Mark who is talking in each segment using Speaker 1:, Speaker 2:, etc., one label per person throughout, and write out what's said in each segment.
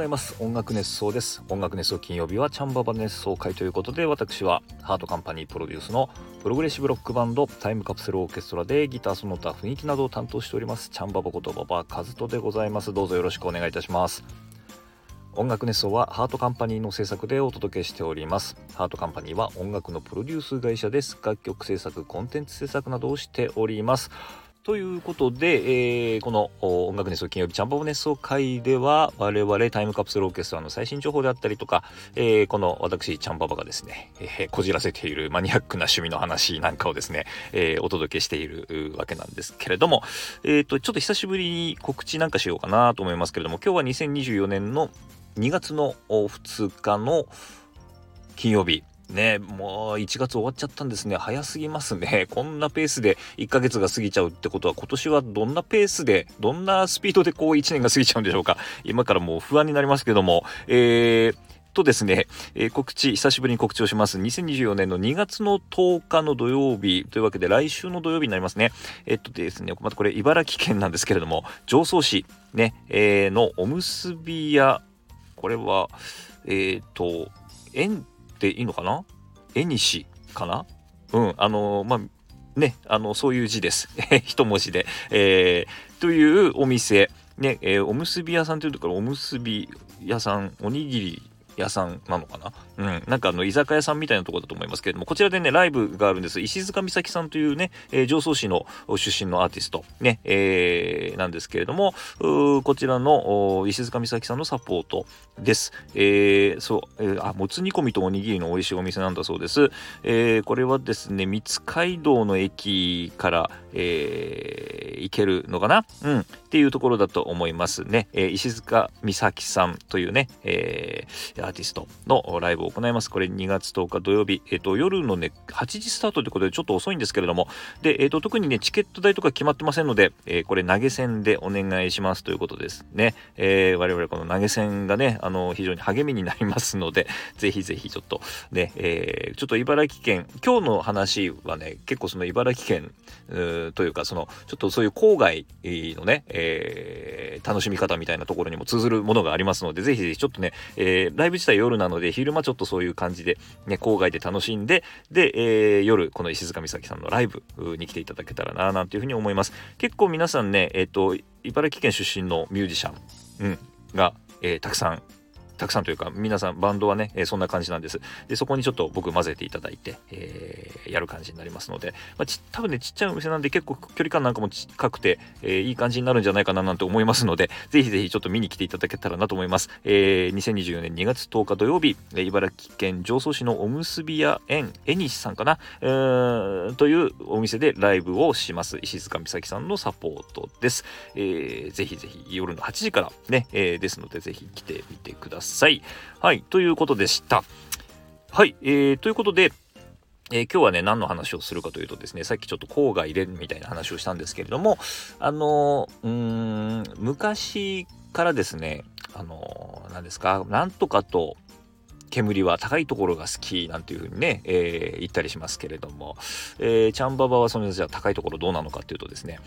Speaker 1: ざいます。音楽熱奏です。音楽熱奏金曜日はチャンババ熱奏会ということで私はハートカンパニープロデュースのプログレッシブロックバンドタイムカプセルオーケストラでギターその他雰囲気などを担当しておりますチャンババことババカズトでございます。どうぞよろしくお願いいたします。音楽熱奏はハートカンパニーの制作でお届けしております。ハートカンパニーは音楽のプロデュース会社です。楽曲制作コンテンツ制作などをしております。ということで、えー、この音楽熱奏金曜日チャンババ熱奏会では我々タイムカプセルオーケストラの最新情報であったりとか、えー、この私チャンババがですね、えー、こじらせているマニアックな趣味の話なんかをですね、えー、お届けしているわけなんですけれども、えーと、ちょっと久しぶりに告知なんかしようかなと思いますけれども今日は2024年の2月の2日の金曜日ねもう1月終わっちゃったんですね。早すぎますね。こんなペースで1ヶ月が過ぎちゃうってことは今年はどんなペースでどんなスピードでこう1年が過ぎちゃうんでしょうか。今からもう不安になりますけども。えーとですね、えー、告知、久しぶりに告知をします。2024年の2月の10日の土曜日。というわけで、来週の土曜日になりますね。えっとですね、またこれ、茨城県なんですけれども、常総市、ね、えー、のおむすび屋、これは、えっ、ー、と、でいいのかな？絵にしかな？うんあのまあねあのそういう字です。一文字で、えー、というお店。ね、えー、おむすび屋さんというところおむすび屋さんおにぎり屋さんなのかな？うん。なんかあの、居酒屋さんみたいなとこだと思いますけれども、こちらでね、ライブがあるんです。石塚美咲さんというね、えー、上総市の出身のアーティスト、ね、えー、なんですけれども、こちらの石塚美咲さんのサポートです。えー、そう、えー、あ、もつ煮込みとおにぎりの美味しいお店なんだそうです。えー、これはですね、三街道の駅から、えー、行けるのかな？うん。っていうところだと思いますね。えー、石塚美咲さんというね、えー、アーティストのライブを行います。これ2月10日土曜日、えっ、と、夜のね、8時スタートということでちょっと遅いんですけれども、で、えっ、と、特にね、チケット代とか決まってませんので、えー、これ投げ銭でお願いしますということですね。えー、我々この投げ銭がね、あの、非常に励みになりますので、ぜひぜひちょっとね、えー、ちょっと茨城県、今日の話はね、結構その茨城県というか、その、ちょっとそういう郊外のね、えー、楽しみ方みたいなところにも通ずるものがありますので、ぜひぜひちょっとね、えー、ライブ自体夜なので、昼間ちょっととそういう感じで、ね、郊外で楽しんで、で、えー、夜、この石塚美咲さんのライブに来ていただけたらな、なんていうふうに思います。結構皆さんね、えっ、ー、と、茨城県出身のミュージシャン、うん、が、えー、たくさんたくさんというか皆さんバンドはね、えー、そんな感じなんです。でそこにちょっと僕混ぜていただいて、えー、やる感じになりますので、まあ、多分ねちっちゃいお店なんで結構距離感なんかも近くて、え、いい感じになるんじゃないかななんて思いますのでぜひぜひちょっと見に来ていただけたらなと思います、えー、2024年2月10日土曜日、茨城県常総市のおむすび屋園えにしさんかな、えー、というお店でライブをします。石塚美咲さんのサポートです、えー、ぜひぜひ夜の8時からね、え、ですのでぜひ来てみてください。さい。はい、ということでした。はい、えー、ということで、えー、今日はね、何の話をするかというとですね、さっきちょっと郊外でみたいな話をしたんですけれども、あのー、うん、昔からですね、あのー、何ですか、なんとかと煙は高いところが好きなんていうふうにね、えー、言ったりしますけれども、えー、チャンババはそのじゃあ高いところどうなのかっていうとですね、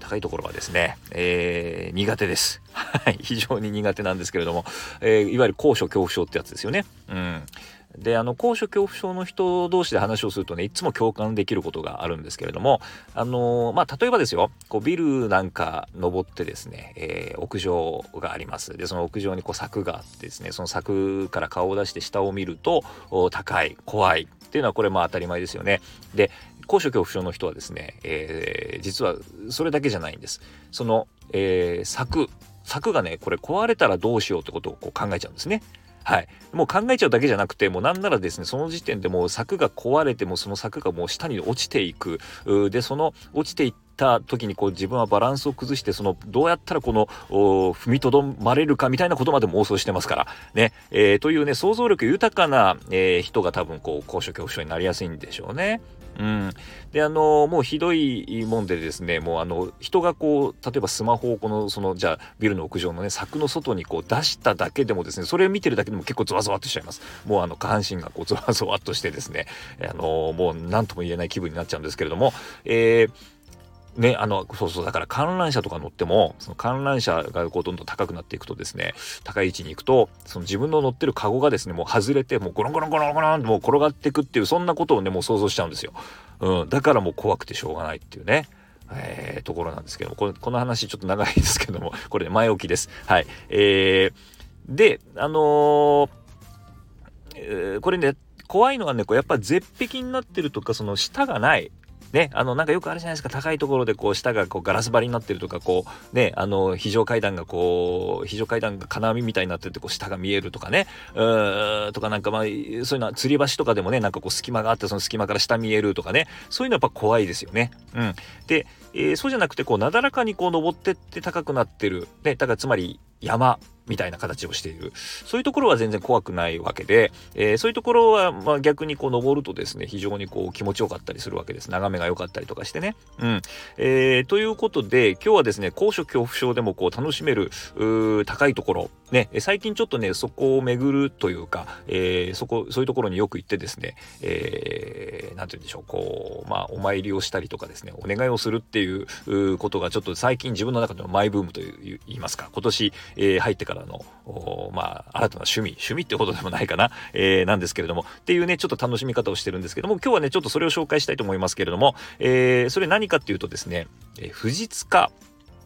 Speaker 1: 高いところはですね、えー、苦手です。はい、非常に苦手なんですけれども、え、いわゆる高所恐怖症ってやつですよね。うん。であの高所恐怖症の人同士で話をするとねいつも共感できることがあるんですけれどもあのまあ例えばですよこうビルなんか登ってですね、えー、屋上があります。でその屋上にこう柵があってですねその柵から顔を出して下を見ると高い怖いっていうのはこれまあ当たり前ですよね。で高所恐怖症の人はですね、えー、実はそれだけじゃないんです。その、えー、柵柵がねこれ壊れたらどうしようってことをこう考えちゃうんですね。はい。もう考えちゃうだけじゃなくて、もうなんならですね、その時点でもう柵が壊れても、その柵がもう下に落ちていく。で、その落ちていった時にこう自分はバランスを崩して、そのどうやったらこの踏みとどまれるかみたいなことまでも妄想してますから。ね。えー、というね、想像力豊かな、えー、人が多分こう高所恐怖症になりやすいんでしょうね。うん、であのもうひどいもんでですねもうあの人がこう例えばスマホをこのそのじゃあビルの屋上のね柵の外にこう出しただけでもですねそれを見てるだけでも結構ゾワゾワっとしちゃいます。もうあの下半身がこうゾワゾワっとしてですねあのもう何とも言えない気分になっちゃうんですけれども、えーね、あの、そうそう、だから観覧車とか乗っても、その観覧車がこうどんどん高くなっていくとですね、高い位置に行くと、その自分の乗ってるカゴがですね、もう外れて、もうゴロンゴロンゴロンゴロンってもう転がっていくっていう、そんなことをね、もう想像しちゃうんですよ。うん、だからもう怖くてしょうがないっていうね。えー、ところなんですけども、ここの話ちょっと長いですけども、これ、ね、前置きです。はい。えー、で、あのーえー、これね、怖いのはね、こうやっぱ絶壁になってるとか、その下がない。ね、あの、なんかよくあるじゃないですか、高いところでこう、下がこうガラス張りになってるとか、こう、ね、あの、非常階段がこう、非常階段が金網みたいになってて、こう、下が見えるとかね、うーとかなんかまあ、そういうのは、吊り橋とかでもね、なんかこう、隙間があって、その隙間から下見えるとかね、そういうのはやっぱ怖いですよね。うん。で、えー、そうじゃなくて、こう、なだらかにこう、登ってって高くなってる。ね、だからつまり、山みたいな形をしている。そういうところは全然怖くないわけで、えー、そういうところはまあ逆にこう登るとですね非常にこう気持ちよかったりするわけです。眺めが良かったりとかしてね。うん。えー、ということで今日はですね高所恐怖症でもこう楽しめる高いところね最近ちょっとねそこを巡るというか、えー、そこそういうところによく行ってですね、えー、て言うんでしょうこうまあお参りをしたりとかですねお願いをするっていうことがちょっと最近自分の中でのマイブームといいますか今年、えー、入ってからのまあ新たな趣味趣味ってことでもないかな、えー、なんですけれどもっていうねちょっと楽しみ方をしてるんですけども今日はねちょっとそれを紹介したいと思いますけれども、えー、それ何かっていうとですね、えー、富士塚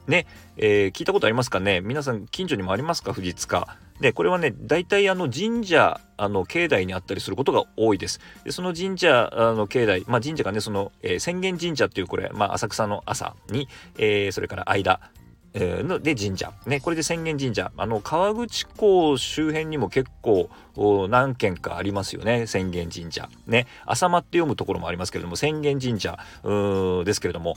Speaker 1: ね、えー、聞いたことありますかね？皆さん近所にもありますか？富士塚。で、これはね、大体あの神社、あの境内にあったりすることが多いです。でその神社あの境内、まあ神社がね、その、えー、浅間神社っていうこれ、まあ浅草の朝に、えー、それから間、えー、で神社ねこれで浅間神社あの川口港周辺にも結構何軒かありますよね。浅間神社。ね。浅間って読むところもありますけれども浅間神社ですけれども。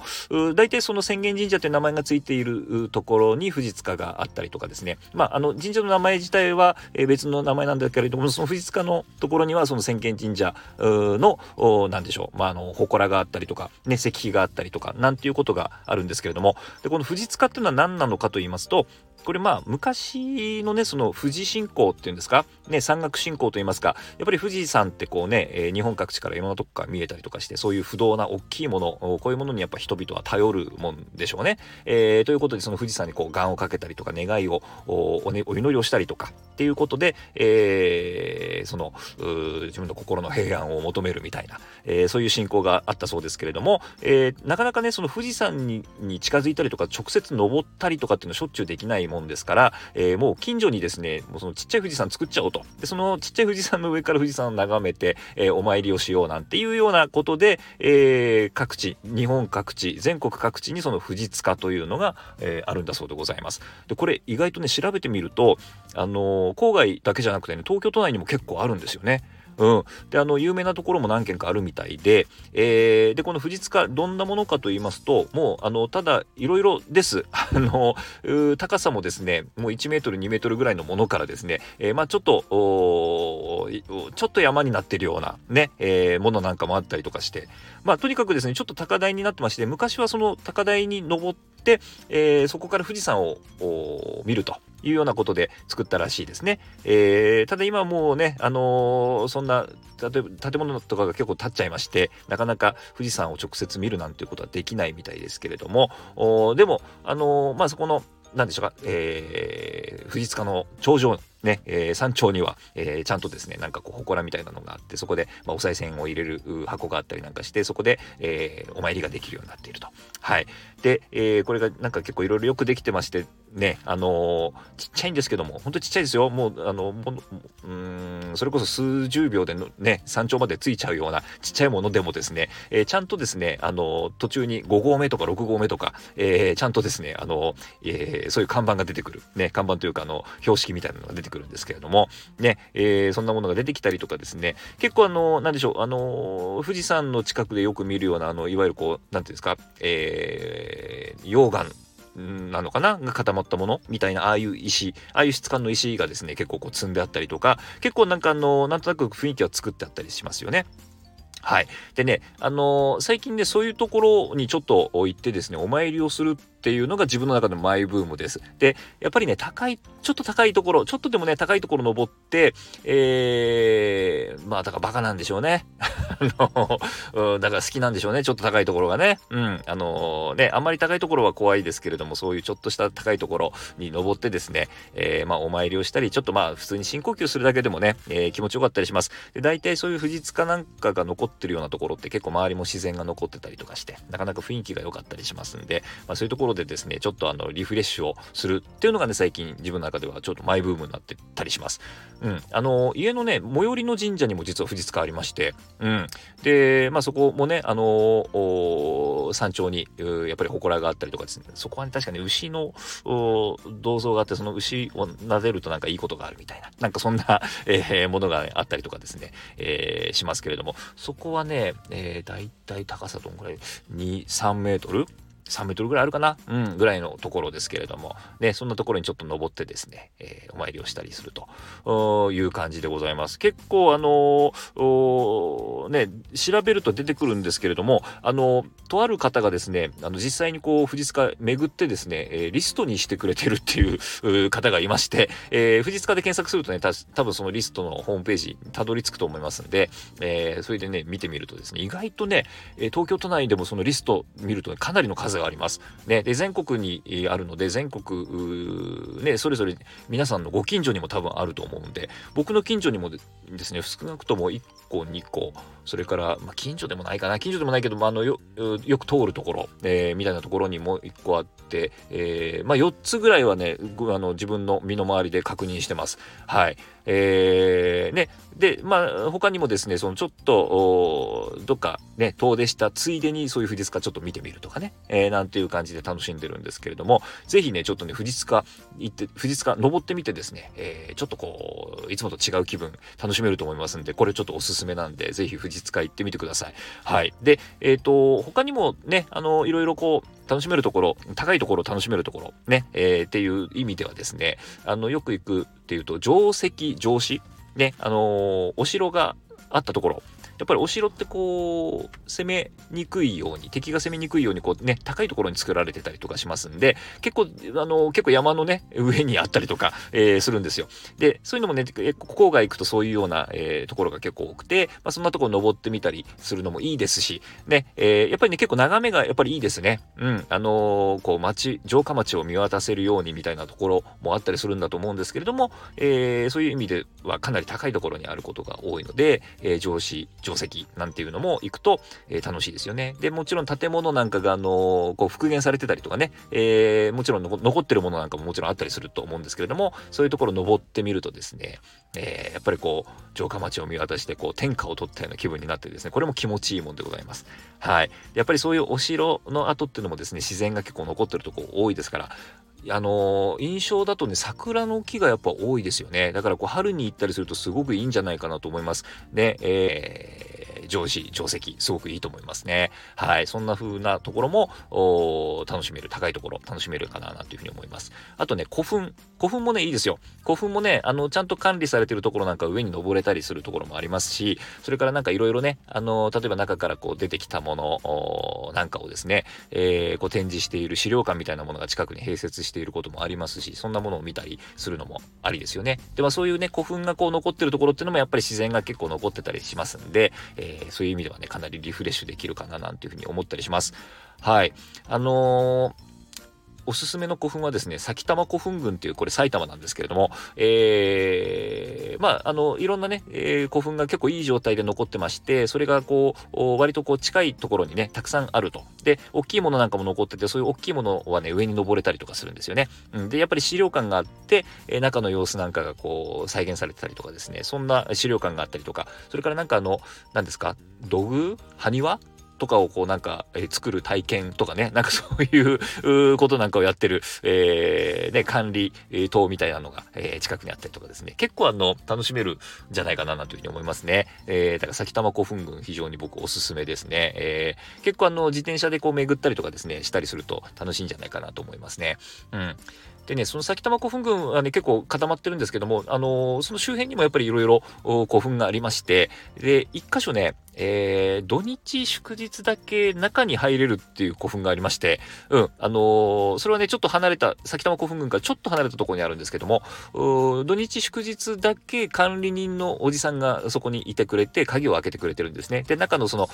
Speaker 1: 大体その浅間神社という名前がついているところに富士塚があったりとかですね。まああの神社の名前自体は別の名前なんだけれどもその富士塚のところにはその浅間神社の何でしょう。まああの祠があったりとかね石碑があったりとかなんていうことがあるんですけれども。でこの富士塚っていうのは何なのかと言いますとこれまあ昔のねその富士信仰っていうんですか？ね山岳信仰と言いますかやっぱり富士山ってこうね、えー、日本各地からいろんなとこから見えたりとかしてそういう不動な大きいものこういうものにやっぱ人々は頼るもんでしょうね。えー、ということでその富士山にこう願をかけたりとか願いをお,、ね、お祈りをしたりとかっていうことで、えー、その自分の心の平安を求めるみたいな、えー、そういう信仰があったそうですけれども、えー、なかなかねその富士山にに近づいたりとか直接登ったりとかっていうのはしょっちゅうできないもんんですから、えー、もう近所にですね、もうそのちっちゃい富士山作っちゃおうと。で、そのちっちゃい富士山の上から富士山を眺めて、えー、お参りをしようなんていうようなことで、えー、各地、日本各地、全国各地にその富士塚というのが、えあるんだそうでございます。で、これ意外とね、調べてみると、あの郊外だけじゃなくてね、東京都内にも結構あるんですよね。うん。で、あの、有名なところも何軒かあるみたいで、えー、で、この富士塚、どんなものかと言いますと、もう、あの、ただ、いろいろです。あの、高さもですね、もう1メートル、2メートルぐらいのものからですね、えー、まあちょっと、ちょっと山になってるようなね、えー、ものなんかもあったりとかして、まあとにかくですね、ちょっと高台になってまして、昔はその高台に登って、えー、そこから富士山を見るというようなことで作ったらしいですね。えー、ただ今もうね、あのー、そんな、例えば建物とかが結構建っちゃいまして、なかなか富士山を直接見るなんていうことはできないみたいですけれども、でも、あのー、まあ、そこの、何でしょうか、えー、富士塚の頂上ね、えー、山頂には、えー、ちゃんとですね、なんかこう、祠みたいなのがあって、そこで、まあ、お賽銭を入れる箱があったりなんかして、そこで、えー、お参りができるようになっていると。はい。で、え、これがなんか結構いろいろよくできてまして、ね、あの、ちっちゃいんですけども、本当にちっちゃいですよ。もう、あの、もうん、それこそ数十秒でのね、山頂まで着いちゃうようなちっちゃいものでもですね、え、ちゃんとですね、あの、途中に5合目とか6合目とか、え、ちゃんとですね、あの、え、そういう看板が出てくる。ね、看板というか、あの、標識みたいなのが出てくるんですけれども、ね、えー、そんなものが出てきたりとかですね、結構あの、なんでしょう、あの、富士山の近くでよく見るような、あの、いわゆるこう、なんていうんですか、えー、溶岩、なのかなが固まったものみたいなああいう石ああいう質感の石がですね結構こう積んであったりとか結構なんかあのなんとなく雰囲気は作ってあったりしますよね。はい。でね、あのー、最近ね、そういうところにちょっと行ってですね、お参りをするっていうのが自分の中でのマイブームです。で、やっぱりね、高い、ちょっと高いところ、ちょっとでもね、高いところ登って、えー、まあ、だからバカなんでしょうね。あの、だから好きなんでしょうね、ちょっと高いところがね。うん、あのー、ね、あんまり高いところは怖いですけれども、そういうちょっとした高いところに登ってですね、えー、まあ、お参りをしたり、ちょっとまあ、普通に深呼吸するだけでもね、えー、気持ちよかったりします。で、大体そういう富士塚なんかが残ってるようなところって結構周りも自然が残ってたりとかして、なかなか雰囲気が良かったりしますんで、まあ、そういうところろでですね、ちょっとあの、リフレッシュをするっていうのがね、最近自分の中ではちょっとマイブームになってたりします。うん。あの、家のね、最寄りの神社にも実は富士塚ありまして、うん。で、まあそこもね、あの山頂に、やっぱり祠があったりとかですね、そこはね、確かに牛の銅像があって、その牛を撫でるとなんかいいことがあるみたいな、なんかそんな、えー、ものが、ね、あったりとかですね、えー、しますけれども、そこはね、えー、だいたい高さどんぐらい ?2、3メートル？3メートルぐらいあるかな？うん、ぐらいのところですけれども、ね、そんなところにちょっと登ってですね、えー、お参りをしたりするという感じでございます。結構あのー、ね、調べると出てくるんですけれども、あのー、とある方がですね、あの、実際にこう、富士塚巡ってですね、えー、リストにしてくれてるっていう方がいまして、えー、富士塚で検索するとね、た多分そのリストのホームページにたどり着くと思いますんで、えー、それでね、見てみるとですね、意外とね、東京都内でもそのリスト見ると、ね、かなりの数があります。ね、で全国にあるので全国ねそれぞれ皆さんのご近所にも多分あると思うんで僕の近所にもですね少なくとも1個2個それから、まあ、近所でもないかな近所でもないけど、まあ、あのよよく通るところ、えー、みたいなところにも1個あって、えー、まあ、4つぐらいはねあの自分の身の回りで確認してます。はいえー、ね、で、まあ、他にもですね、そのちょっと、どっかね、遠出したついでにそういう富士塚ちょっと見てみるとかね、えー、なんていう感じで楽しんでるんですけれども、ぜひね、ちょっとね、富士塚行って、富士塚登ってみてですね、えー、ちょっとこう、いつもと違う気分楽しめると思いますんで、これちょっとおすすめなんで、ぜひ富士塚行ってみてください。はい。で、えっ、ー、と、他にもね、あの、いろいろこう、楽しめるところ、高いところを楽しめるところ、ね、えー、っていう意味ではですね、あの、よく行くっていうと、定石、城址、ね、あのー、お城があったところ、やっぱりお城ってこう、攻めにくいように、敵が攻めにくいようにこうね、高いところに作られてたりとかしますんで、結構、あの、結構山のね、上にあったりとか、えー、するんですよ。で、そういうのもね、郊外行くとそういうような、えー、ところが結構多くて、まあ、そんなところ登ってみたりするのもいいですし、ね、えー、やっぱりね、結構眺めがやっぱりいいですね。うん、あのこう、町、城下町を見渡せるようにみたいなところもあったりするんだと思うんですけれども、えー、そういう意味ではかなり高いところにあることが多いので、えー、上司、定石なんていうのも行くと、えー、楽しいですよね。で、もちろん建物なんかが、あのー、こう復元されてたりとかね、えー、もちろん残ってるものなんかももちろんあったりすると思うんですけれども、そういうところ登ってみるとですね、えー、やっぱりこう、城下町を見渡して、こう、天下を取ったような気分になってですね、これも気持ちいいもんでございます。はい。やっぱりそういうお城の跡っていうのもですね、自然が結構残ってるとこ多いですから、あのー、印象だとね、桜の木がやっぱ多いですよね。だからこう、春に行ったりするとすごくいいんじゃないかなと思います。で、えー上司、定石、すごくいいと思いますね。はい。そんな風なところも、楽しめる、高いところ、楽しめるかな、なんていうふうに思います。あとね、古墳。古墳もね、いいですよ。古墳もね、あの、ちゃんと管理されてるところなんか上に登れたりするところもありますし、それからなんかいろいろね、あの、例えば中からこう出てきたものなんかをですね、えー、こう展示している資料館みたいなものが近くに併設していることもありますし、そんなものを見たりするのもありですよね。で、まあそういうね、古墳がこう残ってるところっていうのもやっぱり自然が結構残ってたりしますんで、えー、そういう意味ではね、かなりリフレッシュできるかななんていうふうに思ったりします。はい。あのーおすすめの古墳はですね、埼玉古墳群っていう、これ埼玉なんですけれども、えー、まあ、あの、いろんなね、えー、古墳が結構いい状態で残ってまして、それがこう、割とこう近いところにね、たくさんあると。で、大きいものなんかも残ってて、そういう大きいものはね、上に登れたりとかするんですよね。うん、で、やっぱり資料館があって、えー、中の様子なんかがこう、再現されてたりとかですね、そんな資料館があったりとか、それからなんかあの、何ですか、土偶？埴輪？とかをこうなんか、えー、作る体験とかね、なんかそういうことなんかをやってる、えー、ね、管理棟みたいなのが、えー、近くにあったりとかですね、結構あの、楽しめるんじゃないかな、なんていうふうに思いますね。えー、だから埼玉古墳群非常に僕おすすめですね。えー、結構あの、自転車でこう巡ったりとかですね、したりすると楽しいんじゃないかなと思いますね。うん。でね、その埼玉古墳群はね、結構固まってるんですけども、あのー、その周辺にもやっぱりいろいろ古墳がありまして、で、一箇所ね、えー、土日祝日だけ中に入れるっていう古墳がありまして、うん、あのー、それはね、ちょっと離れた、埼玉古墳群からちょっと離れたところにあるんですけども、土日祝日だけ管理人のおじさんがそこにいてくれて、鍵を開けてくれてるんですね。で、中のその、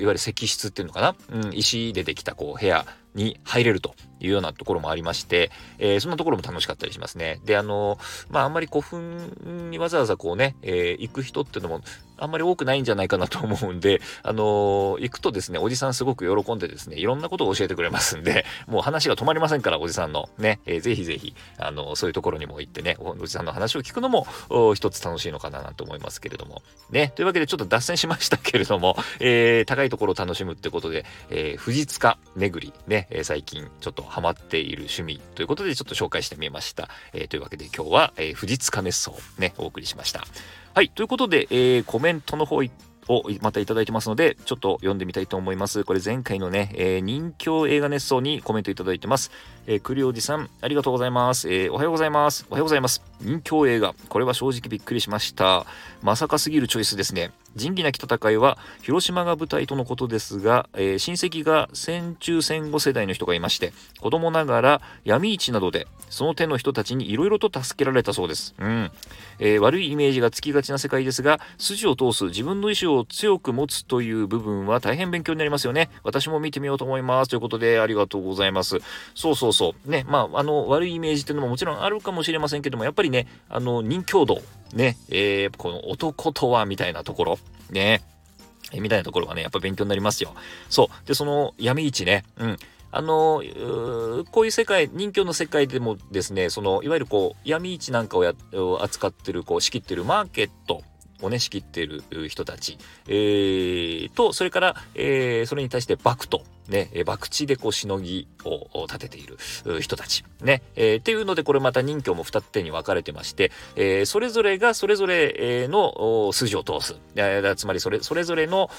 Speaker 1: いわゆる石室っていうのかな、うん、石でできたこう部屋に入れるというようなところもありまして、えー、そんなところも楽しかったりしますね。で、あのまあ、あんまり古墳にわざわざこうね、えー、行く人っていうのもあんまり多くないんじゃないかなと思うんで、あの行くとですね、おじさんすごく喜んでですね、いろんなことを教えてくれますんで、もう話が止まりませんから、おじさんのね、えー、ぜひぜひ、あのそういうところにも行ってね、おじさんの話を聞くのも一つ楽しいのかななんて思いますけれども。ね、というわけでちょっと脱線しましたけれども、えー、高いところを楽しむってことで、えー、富士塚巡りね、最近ちょっとハマっている趣味ということでちょっと紹介してみました。えー、というわけで今日は、えー、富士塚熱奏ね、お送りしました。はい、ということで、えー、コメントの方をまたいただいてますので、ちょっと読んでみたいと思います。これ前回のね、えー、人気映画熱奏にコメントいただいてます。えー、栗おじさん、ありがとうございます。えー、おはようございます。おはようございます。人気映画、これは正直びっくりしました。まさかすぎるチョイスですね。仁義なき戦いは広島が舞台とのことですが、えー、親戚が戦中戦後世代の人がいまして子供ながら闇市などでその手の人たちにいろいろと助けられたそうです、うん。えー、悪いイメージがつきがちな世界ですが筋を通す自分の意思を強く持つという部分は大変勉強になりますよね。私も見てみようと思います。ということでありがとうございます。そうそうそう。ねまああの悪いイメージっていうのももちろんあるかもしれませんけどもやっぱりねあの人強度ね、えー、この男とはみたいなところ、ね、えみたいなところがね、やっぱ勉強になりますよ。そう。で、その闇市ね、うん。あのこういう世界人形の世界でもですねそのいわゆるこう闇市なんかをや扱ってるこう仕切ってるマーケットをね仕切ってる人たち、えー、とそれから、えー、それに対してバクとね、え博打でこうしのぎを立てている人たち。ね、え、っていうので、これまた任教も二手に分かれてまして、え、それぞれがそれぞれの筋を通す。えつまり、それ、それぞれの、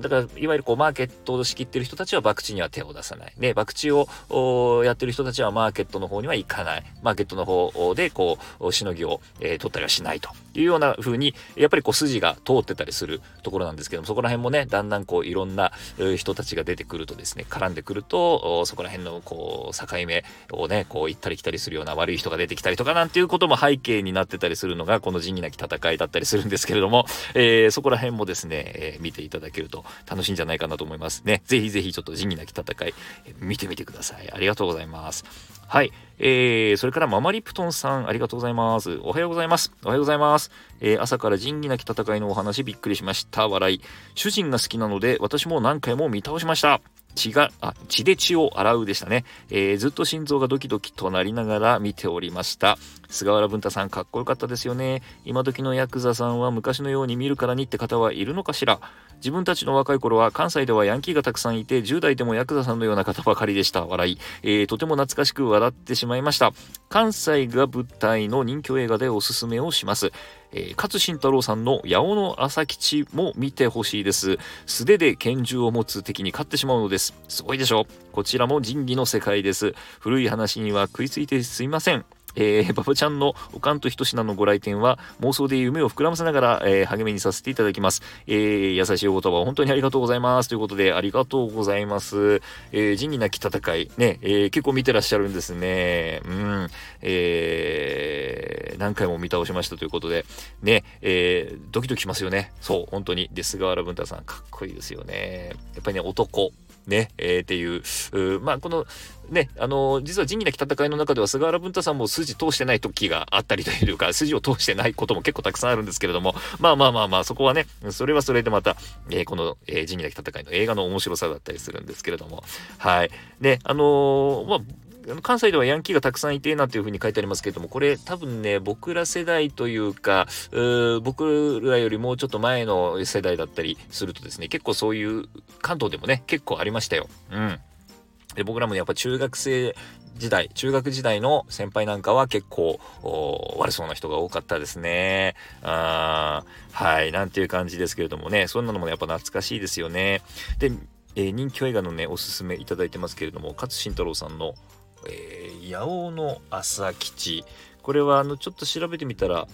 Speaker 1: だから、いわゆるこう、マーケットを仕切ってる人たちは博打には手を出さない。ね、博打をやってる人たちはマーケットの方には行かない。マーケットの方で、こう、しのぎを、え、取ったりはしないというような風に、やっぱりこう、筋が通ってたりするところなんですけども、そこら辺もね、だんだんこう、いろんな人たちが出てくるとですね、絡んでくると、そこら辺のこう、境目をね、こう行ったり来たりするような悪い人が出てきたりとかなんていうことも背景になってたりするのが、この仁義なき戦いだったりするんですけれども、えー、そこら辺もですね、えー、見ていただけると楽しいんじゃないかなと思いますね。ぜひぜひちょっと仁義なき戦い、見てみてください。ありがとうございます。はい。えー、それからママリプトンさん、ありがとうございます。おはようございます。おはようございます。えー、朝から仁義なき戦いのお話びっくりしました。笑い。主人が好きなので、私も何回も見倒しました。血が、あ、血で血を洗うでしたね。えー、ずっと心臓がドキドキとなりながら見ておりました。菅原文太さんかっこよかったですよね。今時のヤクザさんは昔のように見るからにって方はいるのかしら。自分たちの若い頃は関西ではヤンキーがたくさんいて10代でもヤクザさんのような方ばかりでした笑い、えー、とても懐かしく笑ってしまいました関西が舞台の人気映画でおすすめをしますえー、勝新太郎さんの八尾の朝吉も見てほしいです。素手で拳銃を持つ敵に勝ってしまうのです。すごいでしょこちらも仁義の世界です。古い話には食いついてすいません。えー、バブちゃんのおかんとひとしなのご来店は妄想で夢を膨らませながら、えー、励みにさせていただきます。えー、優しいお言葉を本当にありがとうございます。ということで、ありがとうございます。えー、仁義なき戦い、ね、えー、結構見てらっしゃるんですね。うん、えー、何回も見倒しましたということで、ね、えー、ドキドキしますよね。そう、本当に。で、菅原文太さん、かっこいいですよね。やっぱりね、男。ね、えー、っていう、まあ、この、ね、あの、実は仁義なき戦いの中では菅原文太さんも筋通してない時があったりというか、筋を通してないことも結構たくさんあるんですけれども、まあまあまあまあ、そこはね、それはそれでまた、えー、この、えー、仁義なき戦いの映画の面白さだったりするんですけれども、はい。で、あのー、まあ、関西ではヤンキーがたくさんいてなんていうふうに書いてありますけれども、これ多分ね、僕ら世代というか、う僕らよりもうちょっと前の世代だったりするとですね、結構そういう関東でもね、結構ありましたよ。うん。で僕らもやっぱ中学生時代、中学時代の先輩なんかは結構悪そうな人が多かったですね。あはい、なんていう感じですけれどもね、そんなのもねやっぱ懐かしいですよね。で、えー、人気映画のね、おすすめいただいてますけれども、勝新太郎さんのえー、八尾の朝吉。これはあのちょっと調べてみたら、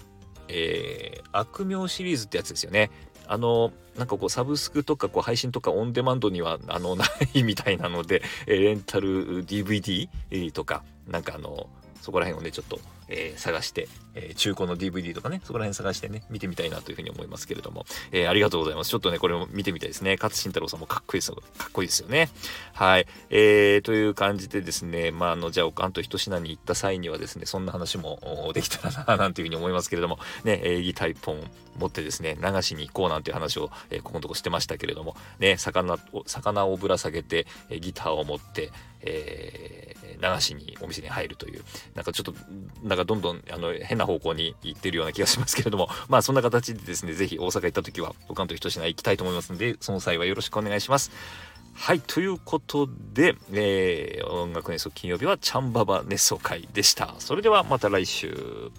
Speaker 1: えー、悪名シリーズってやつですよね。あのなんかこうサブスクとかこう配信とかオンデマンドにはあの ないみたいなので、えレンタル DVD とかなんかあのそこら辺をねちょっとえー、探して、えー、中古の DVD とかね、そこら辺探してね、見てみたいなというふうに思いますけれども、えー、ありがとうございます。ちょっとね、これも見てみたいですね。勝慎太郎さんもかっこいいですよ。かっこいいですよね。はい。えー、という感じでですね、まあ、あの、じゃあ、おかんと一品に行った際にはですね、そんな話もできたらな、なんていうふうに思いますけれども、ね、えー、ギター一本持ってですね、流しに行こうなんていう話を、えー、ここのとこしてましたけれども、ね、魚を、魚をぶら下げて、えー、ギターを持って、えー、流しにお店に入るという、なんかちょっと、なんかどんどん、あの、変な方向に行ってるような気がしますけれども、まあそんな形でですね、ぜひ大阪行った時は、おかんと一品行きたいと思いますので、その際はよろしくお願いします。はい、ということで、えー、音楽演奏金曜日はチャンババ熱奏会でした。それではまた来週。